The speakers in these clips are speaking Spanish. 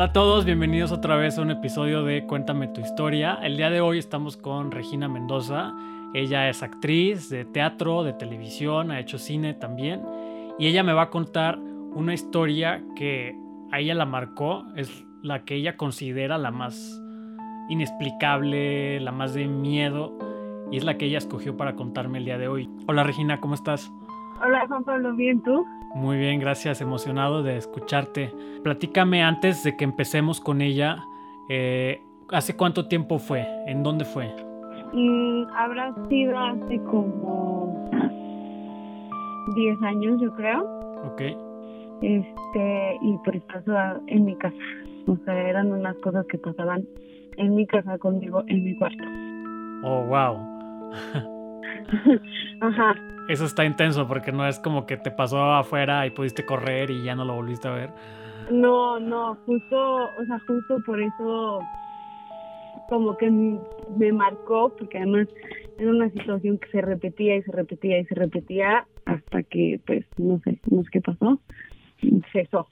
Hola a todos, bienvenidos otra vez a un episodio de Cuéntame tu historia. El día de hoy estamos con Regina Mendoza. Ella es actriz de teatro, de televisión, ha hecho cine también. Y ella me va a contar una historia que a ella la marcó, es la que ella considera la más inexplicable, la más de miedo, y es la que ella escogió para contarme el día de hoy. Hola Regina, ¿cómo estás? Hola Juan Pablo, ¿bien tú? Muy bien, gracias, emocionado de escucharte. Platícame antes de que empecemos con ella, eh, ¿hace cuánto tiempo fue? ¿En dónde fue? Mm, habrá sido hace como 10 años, yo creo. Ok. Este, y por eso en mi casa. O sea, eran unas cosas que pasaban en mi casa conmigo, en mi cuarto. Oh, wow. Ajá. Eso está intenso porque no es como que te pasó afuera y pudiste correr y ya no lo volviste a ver. No, no, justo, o sea, justo por eso como que me marcó, porque además era una situación que se repetía y se repetía y se repetía hasta que, pues, no sé, no sé qué pasó, cesó.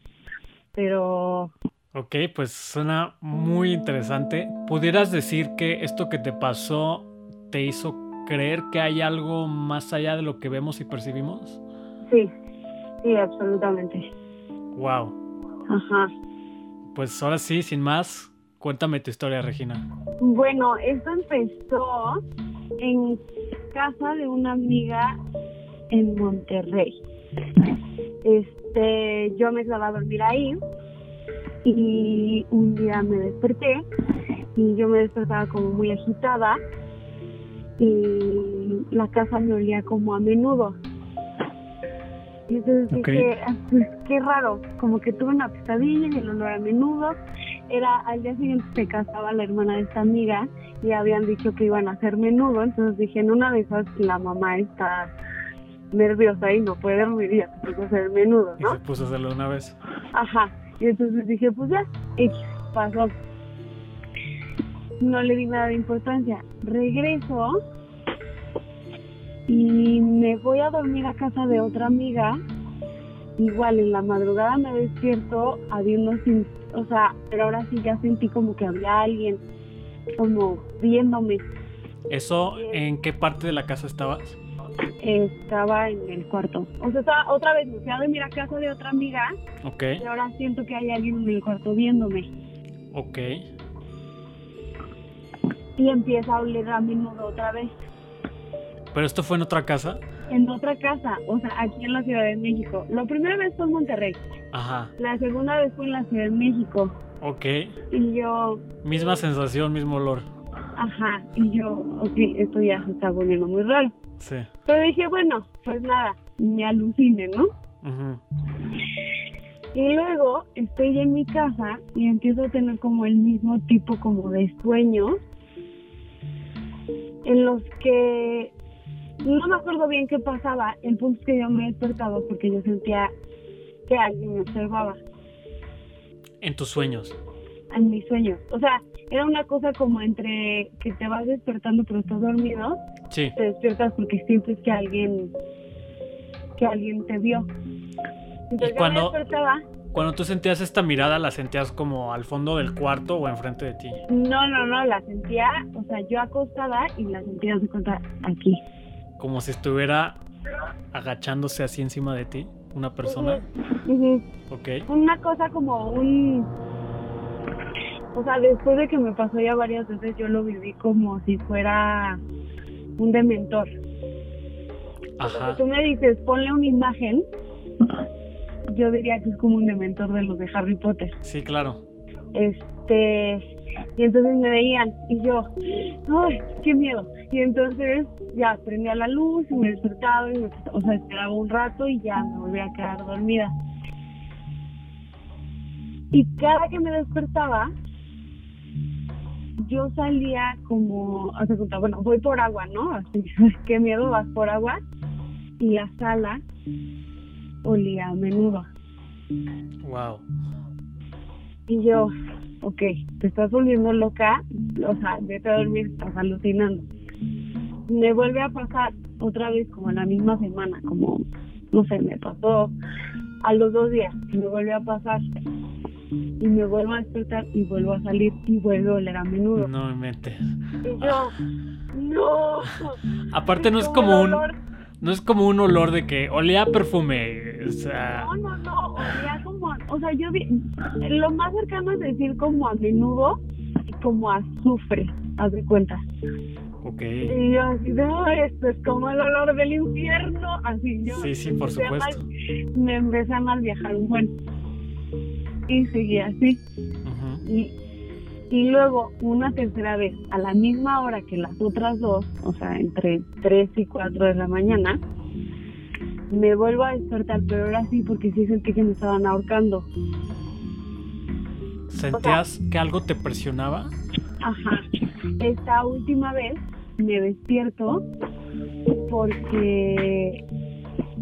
Pero... Ok, pues suena muy interesante. ¿Pudieras decir que esto que te pasó te hizo creer que hay algo más allá de lo que vemos y percibimos? Sí, sí, absolutamente. Wow. Ajá. Pues ahora sí, sin más, cuéntame tu historia, Regina. Bueno, esto empezó en casa de una amiga en Monterrey. Este, yo me quedaba a dormir ahí y un día me desperté y yo me despertaba como muy agitada y la casa me olía como a menudo. Y entonces dije, ah, pues qué raro, como que tuve una pesadilla y el olor a menudo. Era al día siguiente se casaba la hermana de esta amiga y habían dicho que iban a hacer menudo, entonces dije, en una de esas la mamá está nerviosa y no puede dormir y ya se puso a hacer menudo, ¿no? Y se puso a hacerlo una vez. Ajá, y entonces dije, pues ya, y pasó no le di nada de importancia. Regreso y me voy a dormir a casa de otra amiga. Igual en la madrugada me despierto, había unos, o sea, pero ahora sí ya sentí como que había alguien como viéndome. ¿Eso en qué parte de la casa estabas? Estaba en el cuarto. O sea, estaba, otra vez me fui a dormir a casa de otra amiga. Ok. Y ahora siento que hay alguien en el cuarto viéndome. Ok y empieza a oler a menudo otra vez. ¿Pero esto fue en otra casa? En otra casa, o sea, aquí en la Ciudad de México. La primera vez fue en Monterrey. Ajá. La segunda vez fue en la Ciudad de México. Ok. Y yo... Misma sensación, mismo olor. Ajá, y yo, ok, esto ya se está volviendo muy raro. Sí. Pero dije, bueno, pues nada, me alucine, ¿no? Ajá. Y luego estoy en mi casa y empiezo a tener como el mismo tipo como de sueños en los que no me acuerdo bien qué pasaba. El punto es que yo me despertaba porque yo sentía que alguien me observaba. ¿En tus sueños? En mis sueños. O sea, era una cosa como entre que te vas despertando pero estás dormido. Sí. Te despiertas porque sientes que alguien que alguien te vio. Entonces ¿Y cuando, me despertaba cuando tú sentías esta mirada, ¿la sentías como al fondo del cuarto o enfrente de ti? No, no, no, la sentía, o sea, yo acostada y la sentía de cuenta aquí. Como si estuviera agachándose así encima de ti, una persona. Ok. Una cosa como un... O sea, después de que me pasó ya varias veces, yo lo viví como si fuera un dementor. Ajá. Tú me dices, ponle una imagen yo diría que es como un dementor de los de Harry Potter. Sí, claro. Este, y entonces me veían y yo, ¡ay, qué miedo! Y entonces ya prendía la luz y me despertaba y me, o sea, esperaba un rato y ya me volvía a quedar dormida. Y cada que me despertaba, yo salía como, hace cuenta, bueno, voy por agua, ¿no? Así, qué miedo, vas por agua. Y la sala olía a menudo. Wow. Y yo, ok, te estás volviendo loca, o sea, vete a dormir, estás alucinando. Me vuelve a pasar otra vez como en la misma semana, como, no sé, me pasó a los dos días, me vuelve a pasar. y me vuelvo a despertar y vuelvo a salir y vuelvo a oler a menudo. No me metes. Y yo, no. Aparte no es como un no es como un olor de que olía perfume, o sea... No, no, no, olía como, o sea, yo vi, lo más cercano es decir como a menudo y como azufre, haz de cuenta. Ok. Y yo así, no, esto es como el olor del infierno, así yo. Sí, sí, por supuesto. me empecé a mal viajar un buen. Y seguí así. Y y luego una tercera vez a la misma hora que las otras dos, o sea, entre 3 y 4 de la mañana, me vuelvo a despertar, pero ahora sí porque sí sentí que me estaban ahorcando. ¿Sentías que algo te presionaba? Ajá. Esta última vez me despierto porque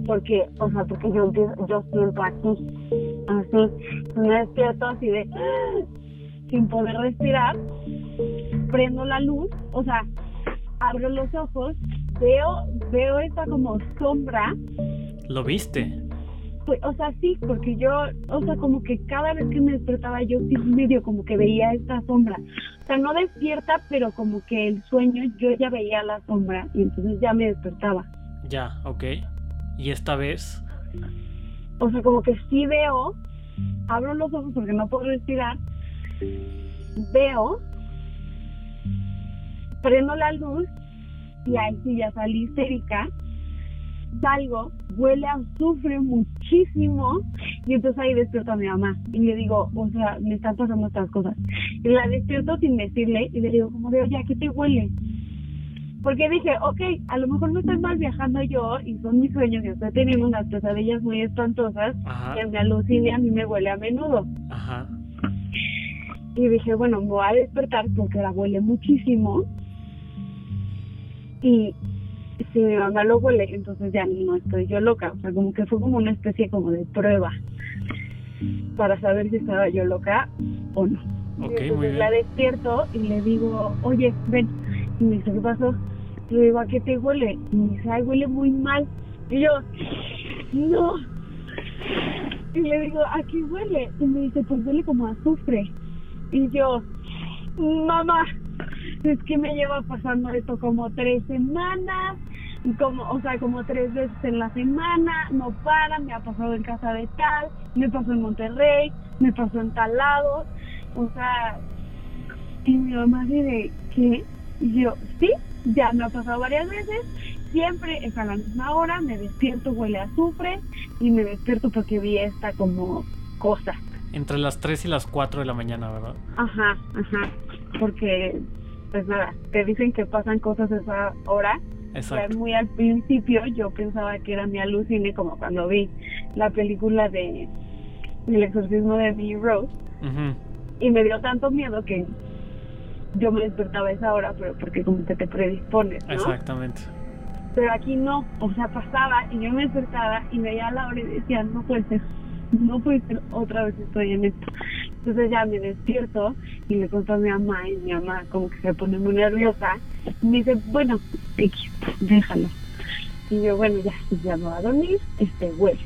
porque, o sea, porque yo, yo siento así, así, me despierto así de sin poder respirar, prendo la luz, o sea, abro los ojos, veo, veo esta como sombra. ¿Lo viste? Pues, o sea, sí, porque yo, o sea, como que cada vez que me despertaba yo sí medio como que veía esta sombra. O sea, no despierta, pero como que el sueño yo ya veía la sombra y entonces ya me despertaba. Ya, ok. ¿Y esta vez? O sea, como que sí veo, abro los ojos porque no puedo respirar, veo, prendo la luz y ahí sí ya salí histérica, salgo, huele a azufre muchísimo y entonces ahí despierto a mi mamá y le digo, o sea, me están pasando estas cosas. Y la despierto sin decirle y le digo, como de, oye, ¿a qué te huele? Porque dije, ok, a lo mejor no estoy mal viajando yo y son mis sueños y estoy teniendo unas pesadillas muy espantosas que me alucine a mí me huele a menudo. Ajá. Y dije, bueno, me voy a despertar porque la huele muchísimo. Y si mi mamá lo huele, entonces ya no estoy yo loca. O sea, como que fue como una especie como de prueba para saber si estaba yo loca o no. Okay, entonces la despierto y le digo, oye, ven. Y me dice, ¿qué pasó? Le digo, ¿a qué te huele? Y me dice, ay, huele muy mal. Y yo, no. Y le digo, ¿a qué huele? Y me dice, pues huele como azufre. Y yo, mamá, es que me lleva pasando esto como tres semanas, como, o sea, como tres veces en la semana, no para, me ha pasado en casa de tal, me pasó en Monterrey, me pasó en tal lado, o sea, y mi mamá dice, ¿qué? Y yo, sí, ya me ha pasado varias veces, siempre es a la misma hora, me despierto, huele a azufre, y me despierto porque vi esta como cosa. Entre las 3 y las 4 de la mañana, ¿verdad? Ajá, ajá. Porque, pues nada, te dicen que pasan cosas a esa hora. Exacto. muy al principio yo pensaba que era mi alucine, como cuando vi la película de El exorcismo de Emily Rose. Y me dio tanto miedo que yo me despertaba a esa hora, pero porque como que te predispones, ¿no? Exactamente. Pero aquí no, o sea, pasaba y yo me despertaba y veía la hora y decía, no puede ser no puede ser otra vez estoy en esto. Entonces ya me despierto y le cuento a mi mamá y mi mamá como que se pone muy nerviosa y me dice, bueno, déjalo. Y yo, bueno, ya, pues ya me voy a dormir, este, güey.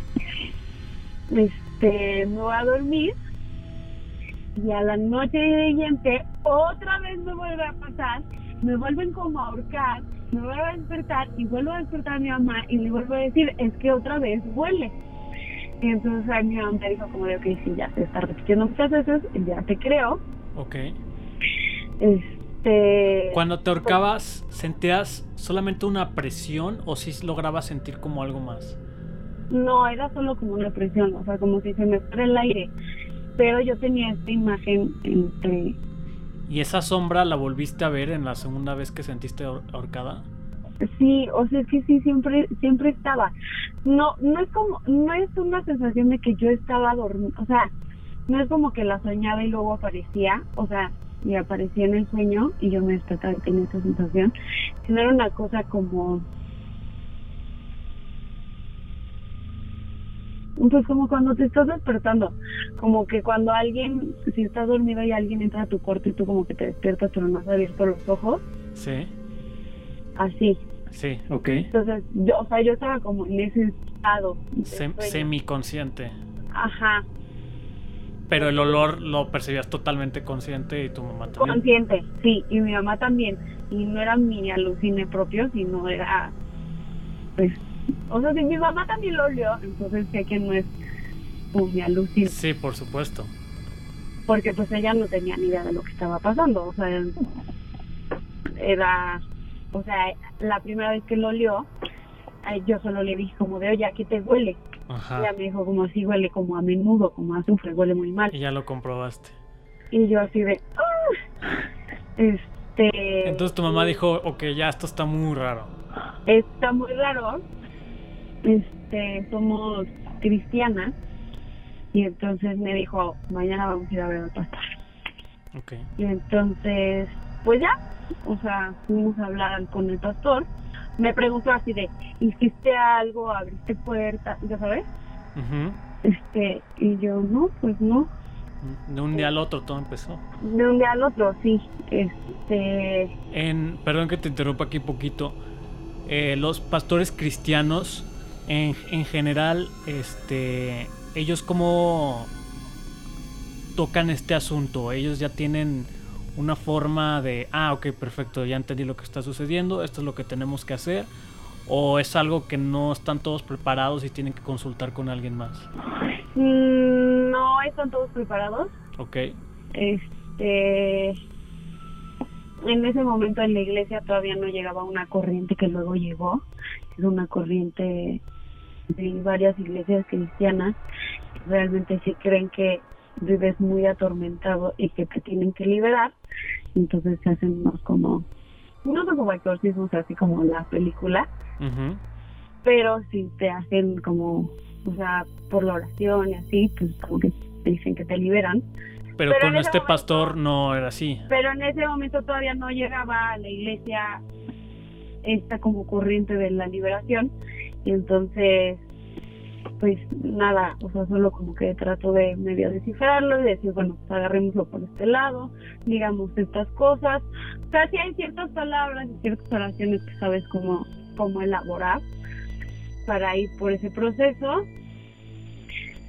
Este, me voy a dormir y a la noche siguiente otra vez me vuelve a pasar, me vuelven como a ahorcar, me vuelvo a despertar y vuelvo a despertar a mi mamá y le vuelvo a decir, es que otra vez huele. Y entonces a mi mamá me dijo como de, ok, si ya se está repitiendo muchas veces, ya te creo. Ok. Este... Cuando te ahorcabas, ¿sentías solamente una presión o si lograbas sentir como algo más? No, era solo como una presión, o sea, como si se me fuera el aire. Pero yo tenía esta imagen entre... ¿Y esa sombra la volviste a ver en la segunda vez que sentiste ahorcada? Sí, o sea, es que sí, siempre, siempre estaba. No, no es como, no es una sensación de que yo estaba dormida, o sea, no es como que la soñaba y luego aparecía, o sea, y aparecía en el sueño y yo me despertaba y tenía esa sensación, sino era una cosa como, pues como cuando te estás despertando, como que cuando alguien, si estás dormido y alguien entra a tu cuarto y tú como que te despiertas pero no has abierto los ojos. Sí. Así. Sí, ok. Entonces, yo, o sea, yo estaba como en ese estado. semiconsciente. Ajá. Pero el olor lo percibías totalmente consciente y tu mamá también. Consciente, sí, y mi mamá también. Y no era mi alucine propio, sino era, pues, o sea, si mi mamá también lo olió, entonces sé que no es un mi alucine. Sí, por supuesto. Porque pues ella no tenía ni idea de lo que estaba pasando, o sea, era, o sea, la primera vez que lo olió, yo solo le dije como de, oye, ¿a qué te huele? Ajá. Ella me dijo como así huele como a menudo, como a azufre, huele muy mal. Y ya lo comprobaste. Y yo así de, ah". este... Entonces tu mamá dijo, ok, ya esto está muy raro. Está muy raro. Este, somos cristianas. Y entonces me dijo, mañana vamos a ir a ver al pastor. Ok. Y entonces, pues ya, o sea, fuimos a hablar con el pastor me preguntó así de, ¿hiciste algo? ¿Abriste puertas? ¿Ya sabes? Este, y yo, no, pues no. De un día al otro todo empezó. De un día al otro, sí. Este... En, perdón que te interrumpa aquí poquito. Eh, los pastores cristianos, en, en general, este, ellos cómo tocan este asunto. Ellos ya tienen una forma de, ah, ok, perfecto, ya entendí lo que está sucediendo, esto es lo que tenemos que hacer, o es algo que no están todos preparados y tienen que consultar con alguien más? Mm, no están todos preparados. Ok. Este, en ese momento en la iglesia todavía no llegaba una corriente que luego llegó, es una corriente de varias iglesias cristianas, realmente sí creen que vives muy atormentado y que te tienen que liberar, entonces se hacen más como, no son como exorcismos así como la película, pero si te hacen como, o sea, por la oración y así, pues como que dicen que te liberan. Pero, con este pastor no era así. Pero en ese momento todavía no llegaba a la iglesia esta como corriente de la liberación y entonces pues nada, o sea, solo como que trato de medio descifrarlo y decir, bueno, pues agarrémoslo por este lado, digamos estas cosas. O sea, sí hay ciertas palabras y ciertas oraciones que sabes cómo, cómo elaborar para ir por ese proceso.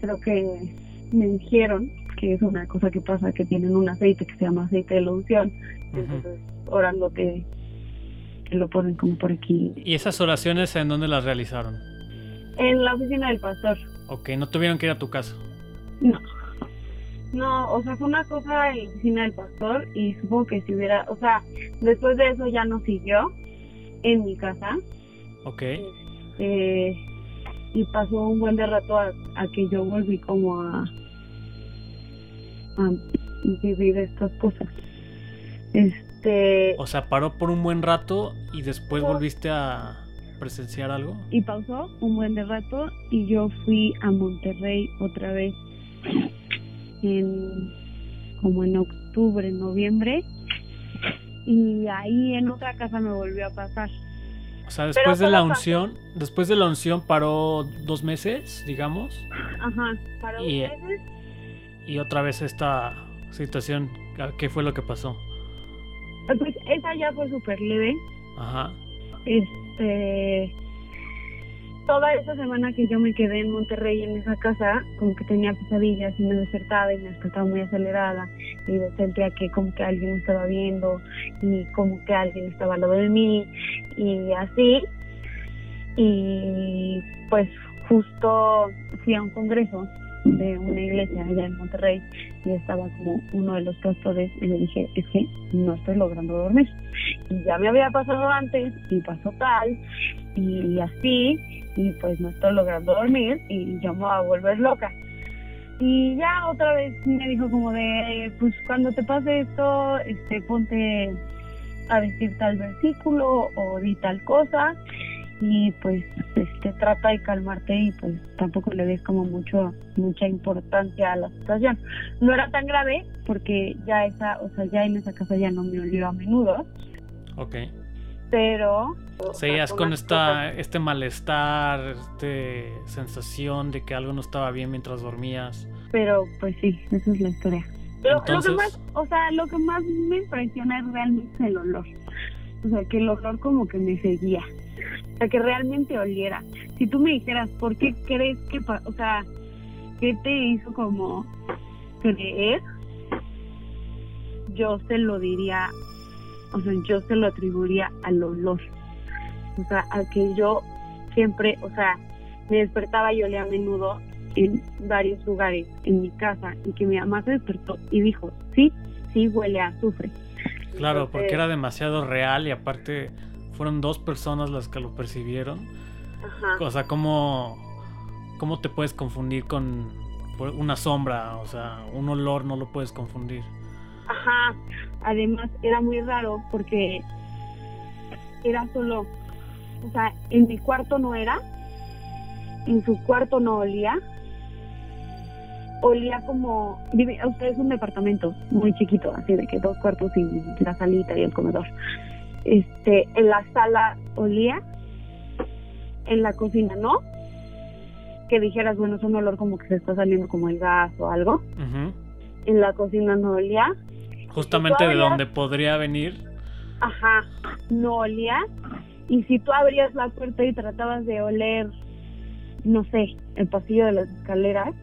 Creo que me dijeron que es una cosa que pasa, que tienen un aceite que se llama aceite de loción. Entonces, orando que lo ponen como por aquí. ¿Y esas oraciones en dónde las realizaron? En la oficina del pastor. Ok, ¿no tuvieron que ir a tu casa? No. No, o sea, fue una cosa en la oficina del pastor y supongo que si hubiera, o sea, después de eso ya no siguió en mi casa. Ok. Este, y pasó un buen de rato a, que yo volví como a, a vivir estas cosas. Este. O sea, paró por un buen rato y después volviste a presenciar algo? Y pausó un buen de rato y yo fui a Monterrey otra vez en como en octubre, noviembre y ahí en otra casa me volvió a pasar. O sea, después de la unción, después de la unción paró dos meses, digamos. Ajá, paró y, dos meses. Y otra vez esta situación, ¿qué fue lo que pasó? Pues esa ya fue súper leve. Ajá. Este, toda esa semana que yo me quedé en Monterrey en esa casa, como que tenía pesadillas y me despertaba y me despertaba muy acelerada y sentía que como que alguien me estaba viendo y como que alguien estaba al lado de mí y así. Y pues justo fui a un congreso de una iglesia allá en Monterrey y estaba como uno de los pastores y le dije, es que no estoy logrando dormir. Y ya me había pasado antes y pasó tal y así y pues no estoy logrando dormir y yo me voy a volver loca. Y ya otra vez me dijo como de, pues cuando te pase esto, este, ponte a decir tal versículo o di tal cosa y pues este trata de calmarte y pues tampoco le des como mucho mucha importancia a la situación. No era tan grave porque ya esa o sea ya en esa casa ya no me olió a menudo. Ok. pero seguías con esta este malestar este sensación de que algo no estaba bien mientras dormías pero pues sí esa es la historia. Lo, que más o sea lo que más me impresiona es realmente el olor. O sea que el olor como que me seguía que realmente oliera. Si tú me dijeras, ¿por qué crees que, o sea, qué te hizo como creer, yo se lo diría, o sea, yo se lo atribuiría al olor. O sea, a que yo siempre, o sea, me despertaba y olía a menudo en varios lugares en mi casa y que mi mamá se despertó y dijo, sí, sí huele a azufre. Claro, porque era demasiado real y aparte fueron dos personas las que lo percibieron. Ajá. O sea, ¿cómo, ¿cómo te puedes confundir con una sombra? O sea, un olor no lo puedes confundir. Ajá, además era muy raro porque era solo, o sea, en mi cuarto no era, en su cuarto no olía, olía como, usted es un departamento muy chiquito, así de que dos cuartos y la salita y el comedor. Este, en la sala olía, en la cocina no, que dijeras, bueno, es un olor como que se está saliendo como el gas o algo. En la cocina no olía. Justamente de donde podría venir. Ajá, no olía. Y si tú abrías la puerta y tratabas de oler, no sé, el pasillo de las escaleras,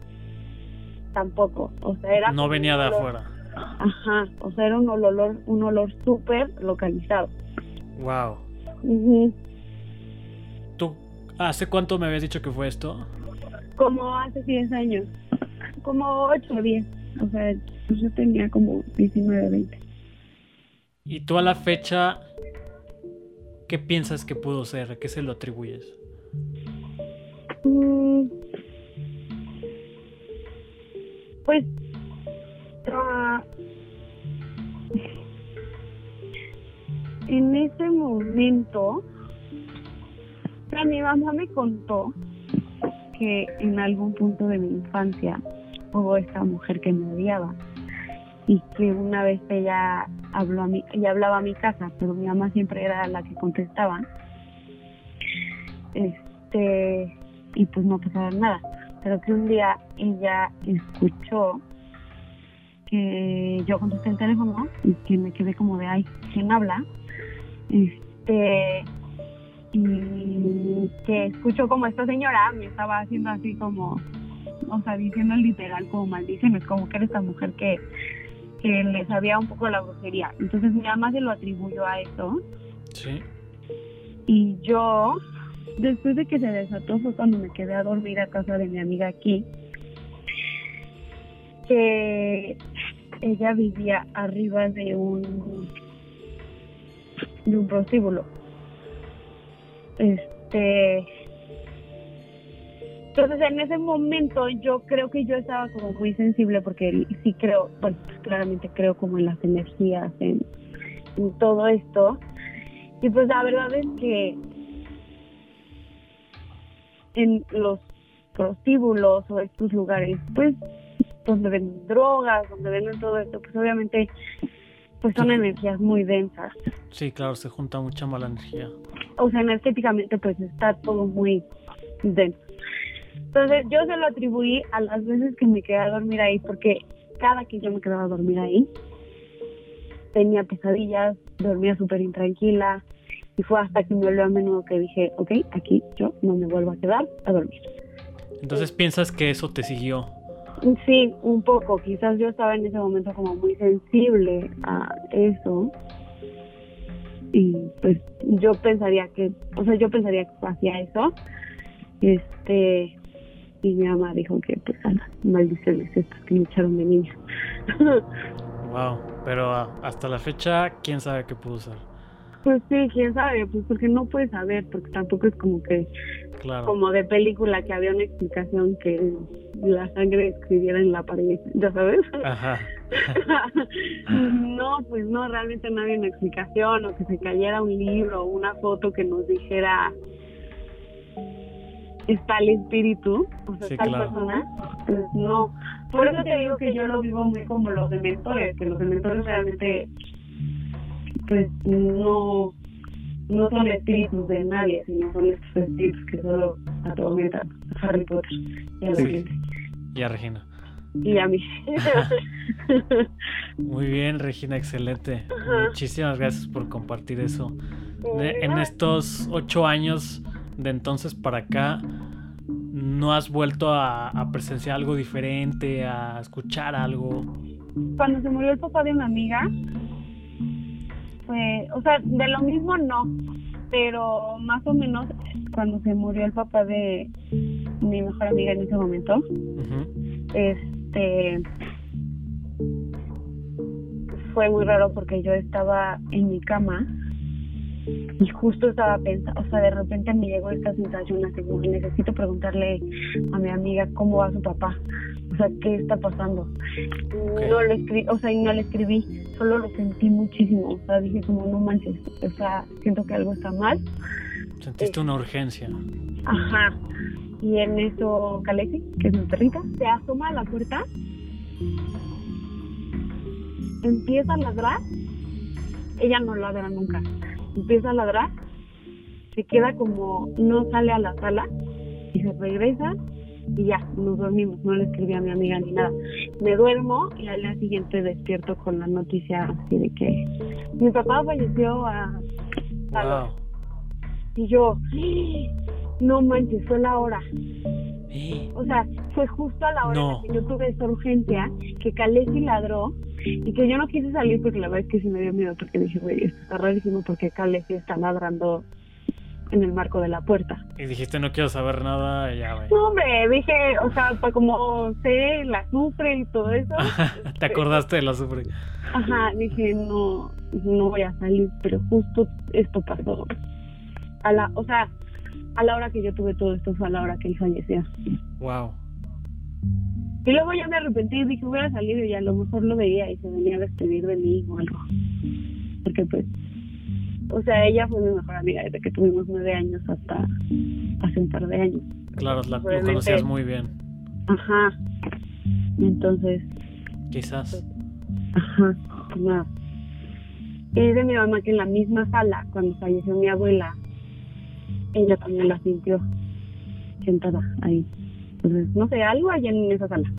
tampoco. O sea, era. No venía de afuera. Ajá, o sea, era un olor, un olor súper localizado. Wow. ¿Tú hace cuánto me habías dicho que fue esto? Como hace 10 años. Como 8 o 10. O sea, yo tenía como 19, 20. ¿Y tú a la fecha qué piensas que pudo ser? ¿A qué se lo atribuyes? Mm, pues momento mi mamá me contó que en algún punto de mi infancia hubo esta mujer que me odiaba y que una vez ella habló a mí, ella hablaba a mi casa, pero mi mamá siempre era la que contestaba. Este, y pues no pasaba nada pero que un día ella escuchó que yo contesté el teléfono y que me quedé como de ay, ¿quién habla? Este y que escuchó como esta señora me estaba haciendo así como, o sea, diciendo literal como maldición, es como que era esta mujer que, que le sabía un poco la brujería. Entonces mi mamá se lo atribuyó a eso. Sí. Y yo Después de que se desató fue cuando me quedé a dormir a casa de mi amiga aquí, que ella vivía arriba de un de un prostíbulo. Este entonces en ese momento yo creo que yo estaba como muy sensible porque sí creo, bueno, pues claramente creo como en las energías, en todo esto. Y pues la verdad es que en los prostíbulos o estos lugares, pues, donde ven drogas, donde venden todo esto, pues obviamente pues son energías muy densas. Sí, claro, se junta mucha mala energía. O sea, energéticamente pues está todo muy denso. Entonces yo se lo atribuí a las veces que me quedé a dormir ahí, porque cada que yo me quedaba a dormir ahí, tenía pesadillas, dormía súper intranquila, y fue hasta que me volvió a menudo que dije, ok, aquí yo no me vuelvo a quedar a dormir. Entonces piensas que eso te siguió. Sí, un poco. Quizás yo estaba en ese momento como muy sensible a eso. Y pues yo pensaría que, o sea, yo pensaría que hacía eso. Este, y mi mamá dijo que pues a maldiciones que me echaron de niña. wow, pero hasta la fecha, ¿quién sabe qué pudo ser? Pues sí, quién sabe, pues porque no puedes saber, porque tampoco es como que, como de película que había una explicación que la sangre escribiera en la pared, ¿ya sabes? Ajá. no, pues no, realmente no había una explicación o que se cayera un libro o una foto que nos dijera está el espíritu, o sea, tal persona, pues no. Por eso te digo que yo lo vivo muy como los dementores, que los dementores realmente pues no, no son espíritus de nadie, sino son estos espíritus que solo atormentan a Harry Potter y a la gente. Y a Regina. Y a mí. Muy bien, Regina, excelente. Muchísimas gracias por compartir eso. en estos ocho años de entonces para acá, no has vuelto a, presenciar algo diferente, a escuchar algo. Cuando se murió el papá de una amiga, fue, o sea, de lo mismo no, pero más o menos cuando se murió el papá de mi mejor amiga en ese momento, este fue muy raro porque yo estaba en mi cama y justo estaba pensando, o sea, de repente me llegó esta sensación así como necesito preguntarle a mi amiga cómo va su papá, o sea, qué está pasando. No lo escribí, o sea, y no le escribí, solo lo sentí muchísimo, o sea, dije como no manches, o sea, siento que algo está mal. Sentiste una urgencia. Ajá. Y en eso Calesi, que es mi perrita, se asoma a la puerta, empieza a ladrar, ella no ladra nunca empieza a ladrar, se queda como, no sale a la sala y se regresa y ya, nos dormimos, no le escribí a mi amiga ni nada. Me duermo y al día siguiente despierto con la noticia así de que mi papá falleció a... Y yo, no manches, fue la hora. O sea, fue justo a la hora que yo tuve esa urgencia, que Calesi ladró y que yo no quise salir porque la verdad es que sí me dio miedo porque dije, güey, esto está rarísimo porque Calesi está ladrando en el marco de la puerta. Y dijiste, no quiero saber nada, ya, güey. No, hombre, dije, o sea, pues como sé la azufre y todo eso. ¿Te acordaste de la azufre? Ajá, dije, no, no voy a salir, pero justo esto pasó. A la, o sea, a la hora que yo tuve todo esto fue a la hora que él falleció. Wow. Y luego ya me arrepentí y dije, voy a salir y a lo mejor lo veía y se venía a despedir de mí o algo. Porque pues, o sea, ella fue mi mejor amiga desde que tuvimos nueve años hasta hace un par de años. Claro, la, lo conocías muy bien. Ajá. Entonces. Quizás. Pues, ajá, nada. Y de mi mamá que en la misma sala, cuando falleció mi abuela, ella también la sintió sentada ahí. Entonces, no sé, algo hay en esa sala.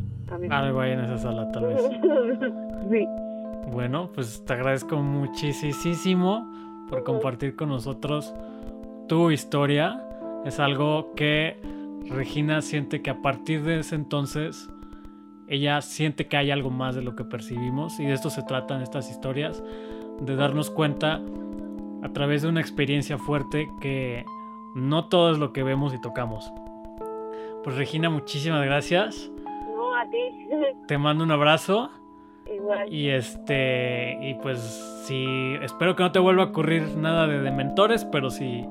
Algo hay en esa sala, tal vez. sí. Bueno, pues te agradezco muchísimo por compartir con nosotros tu historia. Es algo que Regina siente que a partir de ese entonces ella siente que hay algo más de lo que percibimos y de esto se tratan estas historias, de darnos cuenta a través de una experiencia fuerte que no todo es lo que vemos y tocamos. Pues Regina, muchísimas gracias. No, a ti. Te mando un abrazo. Igual. Y este, y pues sí, espero que no te vuelva a ocurrir nada de dementores, pero si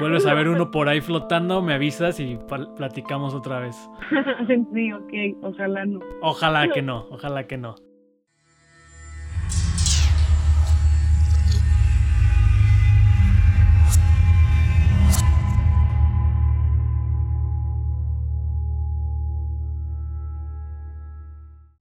vuelves a ver uno por ahí flotando, me avisas y platicamos otra vez. sí, ok, ojalá no. Ojalá que no, ojalá que no.